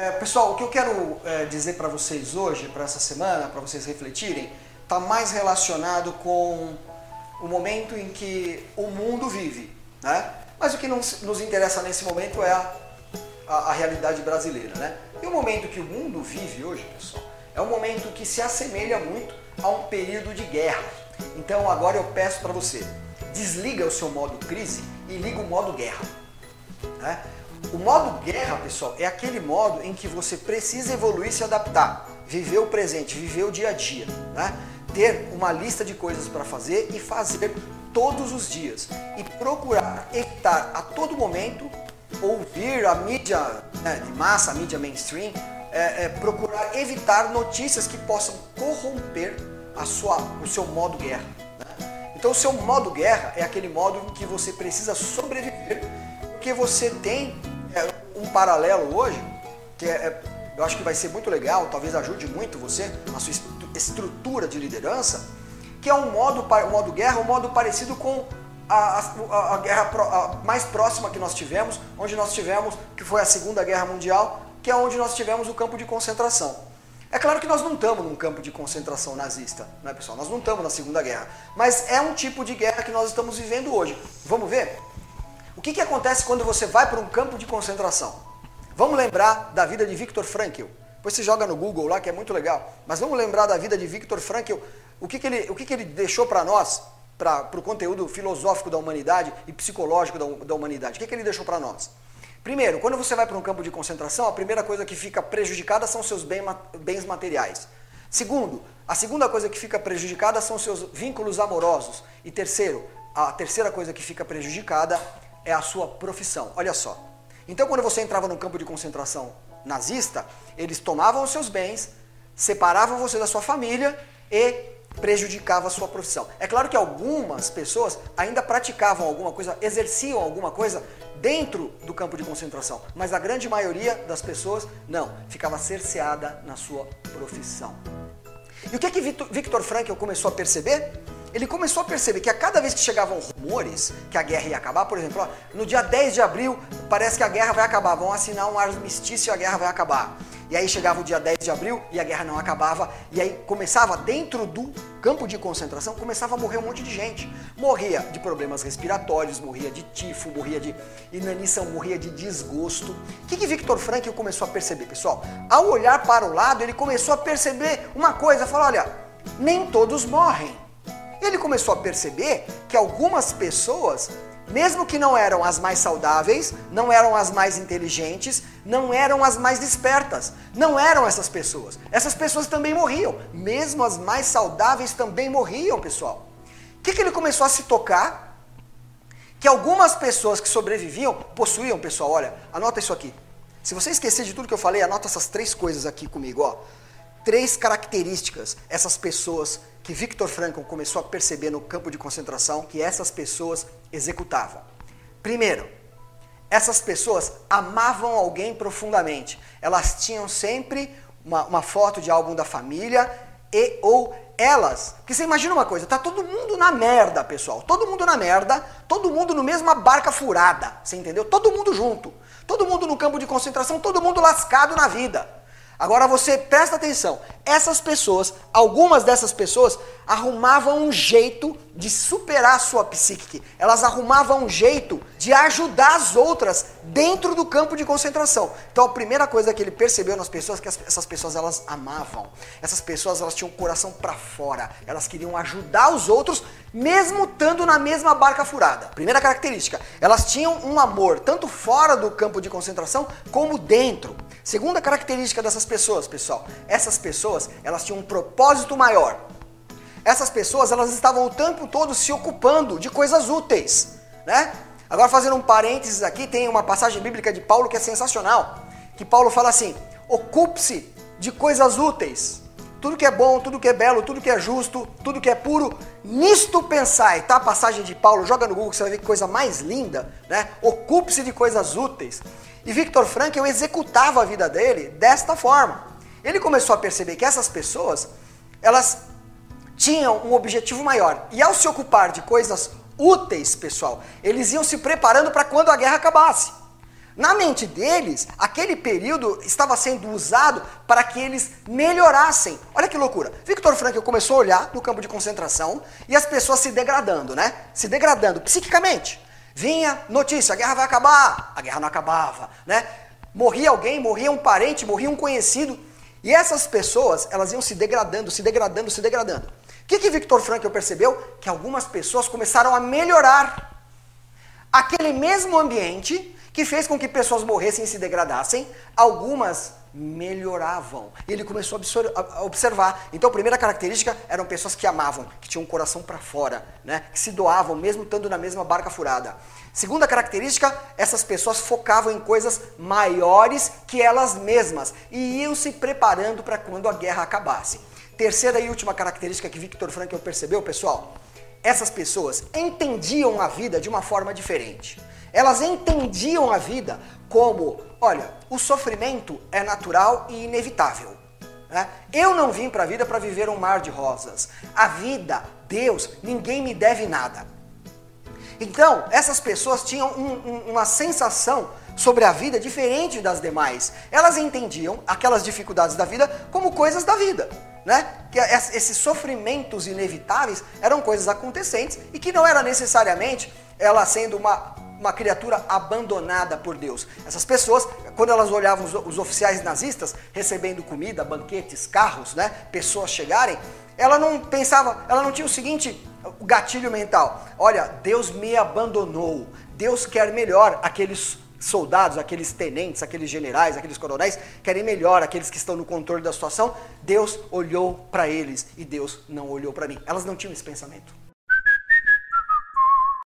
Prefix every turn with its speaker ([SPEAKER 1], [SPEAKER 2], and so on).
[SPEAKER 1] É, pessoal, o que eu quero é, dizer para vocês hoje, para essa semana, para vocês refletirem, está mais relacionado com o momento em que o mundo vive. Né? Mas o que nos, nos interessa nesse momento é a, a, a realidade brasileira. Né? E o momento que o mundo vive hoje, pessoal, é um momento que se assemelha muito a um período de guerra. Então agora eu peço para você, desliga o seu modo crise e liga o modo guerra. Né? O modo guerra, pessoal, é aquele modo em que você precisa evoluir e se adaptar, viver o presente, viver o dia a dia, né? ter uma lista de coisas para fazer e fazer todos os dias e procurar evitar a todo momento ouvir a mídia né, de massa, a mídia mainstream, é, é, procurar evitar notícias que possam corromper a sua, o seu modo guerra. Né? Então, o seu modo guerra é aquele modo em que você precisa sobreviver, porque você tem um paralelo hoje, que é, é, eu acho que vai ser muito legal, talvez ajude muito você na sua estrutura de liderança, que é um modo, um modo guerra, um modo parecido com a, a, a guerra pro, a mais próxima que nós tivemos, onde nós tivemos, que foi a Segunda Guerra Mundial, que é onde nós tivemos o campo de concentração. É claro que nós não estamos num campo de concentração nazista, né, pessoal? Nós não estamos na Segunda Guerra. Mas é um tipo de guerra que nós estamos vivendo hoje. Vamos ver? O que, que acontece quando você vai para um campo de concentração? Vamos lembrar da vida de Viktor Frankl. Depois você joga no Google lá, que é muito legal. Mas vamos lembrar da vida de Viktor Frankl. O que, que, ele, o que, que ele deixou para nós, para o conteúdo filosófico da humanidade e psicológico da, da humanidade? O que, que ele deixou para nós? Primeiro, quando você vai para um campo de concentração, a primeira coisa que fica prejudicada são seus bens materiais. Segundo, a segunda coisa que fica prejudicada são seus vínculos amorosos. E terceiro, a terceira coisa que fica prejudicada é a sua profissão. Olha só. Então, quando você entrava no campo de concentração nazista, eles tomavam os seus bens, separavam você da sua família e prejudicava a sua profissão. É claro que algumas pessoas ainda praticavam alguma coisa, exerciam alguma coisa dentro do campo de concentração, mas a grande maioria das pessoas não, ficava cerceada na sua profissão. E o que é que Victor Frankl começou a perceber? Ele começou a perceber que a cada vez que chegavam rumores que a guerra ia acabar, por exemplo, ó, no dia 10 de abril parece que a guerra vai acabar, vão assinar um armistício e a guerra vai acabar. E aí chegava o dia 10 de abril e a guerra não acabava. E aí começava, dentro do campo de concentração, começava a morrer um monte de gente. Morria de problemas respiratórios, morria de tifo, morria de inanição, morria de desgosto. O que, que Victor Frankl começou a perceber, pessoal? Ao olhar para o lado, ele começou a perceber uma coisa, falou, olha, nem todos morrem. Ele começou a perceber que algumas pessoas mesmo que não eram as mais saudáveis, não eram as mais inteligentes, não eram as mais despertas, não eram essas pessoas. Essas pessoas também morriam, mesmo as mais saudáveis também morriam, pessoal. O que, que ele começou a se tocar? Que algumas pessoas que sobreviviam possuíam, pessoal, olha, anota isso aqui. Se você esquecer de tudo que eu falei, anota essas três coisas aqui comigo, ó. Três características essas pessoas que Viktor Frankl começou a perceber no campo de concentração que essas pessoas executavam. Primeiro, essas pessoas amavam alguém profundamente. Elas tinham sempre uma, uma foto de algum da família e ou elas. Porque você imagina uma coisa, tá todo mundo na merda, pessoal. Todo mundo na merda, todo mundo no mesma barca furada, você entendeu? Todo mundo junto. Todo mundo no campo de concentração, todo mundo lascado na vida. Agora você presta atenção, essas pessoas, algumas dessas pessoas arrumavam um jeito de superar a sua psique. Elas arrumavam um jeito de ajudar as outras dentro do campo de concentração. Então a primeira coisa que ele percebeu nas pessoas é que essas pessoas elas amavam. Essas pessoas elas tinham o coração para fora. Elas queriam ajudar os outros mesmo estando na mesma barca furada. Primeira característica, elas tinham um amor tanto fora do campo de concentração como dentro. Segunda característica dessas pessoas, pessoal, essas pessoas, elas tinham um propósito maior. Essas pessoas, elas estavam o tempo todo se ocupando de coisas úteis, né? Agora fazendo um parênteses aqui, tem uma passagem bíblica de Paulo que é sensacional, que Paulo fala assim: "Ocupe-se de coisas úteis. Tudo que é bom, tudo que é belo, tudo que é justo, tudo que é puro, nisto pensai". Tá a passagem de Paulo, joga no Google que você vai ver que coisa mais linda, né? Ocupe-se de coisas úteis. E Victor Frankl executava a vida dele desta forma. Ele começou a perceber que essas pessoas, elas tinham um objetivo maior. E ao se ocupar de coisas úteis, pessoal, eles iam se preparando para quando a guerra acabasse. Na mente deles, aquele período estava sendo usado para que eles melhorassem. Olha que loucura. Victor Frankl começou a olhar no campo de concentração e as pessoas se degradando, né? Se degradando psiquicamente. Vinha notícia, a guerra vai acabar. A guerra não acabava, né? Morria alguém, morria um parente, morria um conhecido. E essas pessoas, elas iam se degradando, se degradando, se degradando. O que, que Victor Frankl percebeu? Que algumas pessoas começaram a melhorar. Aquele mesmo ambiente que fez com que pessoas morressem e se degradassem, algumas melhoravam. Ele começou a observar. Então, a primeira característica eram pessoas que amavam, que tinham o coração para fora, né? que se doavam, mesmo estando na mesma barca furada. Segunda característica, essas pessoas focavam em coisas maiores que elas mesmas e iam se preparando para quando a guerra acabasse. Terceira e última característica que Victor Frankl percebeu, pessoal, essas pessoas entendiam a vida de uma forma diferente. Elas entendiam a vida como, olha, o sofrimento é natural e inevitável. Né? Eu não vim para a vida para viver um mar de rosas. A vida, Deus, ninguém me deve nada. Então, essas pessoas tinham um, um, uma sensação sobre a vida diferente das demais. Elas entendiam aquelas dificuldades da vida como coisas da vida. Né? Que esses sofrimentos inevitáveis eram coisas acontecentes e que não era necessariamente ela sendo uma uma criatura abandonada por Deus. Essas pessoas, quando elas olhavam os, oficiais nazistas recebendo comida, banquetes, carros, né, pessoas chegarem, ela não pensava, ela não tinha o seguinte gatilho mental: olha, Deus me abandonou, Deus quer melhor aqueles soldados, aqueles tenentes, aqueles generais, aqueles coronéis querem melhor, aqueles que estão no controle da situação. Deus olhou para eles e Deus não olhou para mim. Elas não tinham esse pensamento.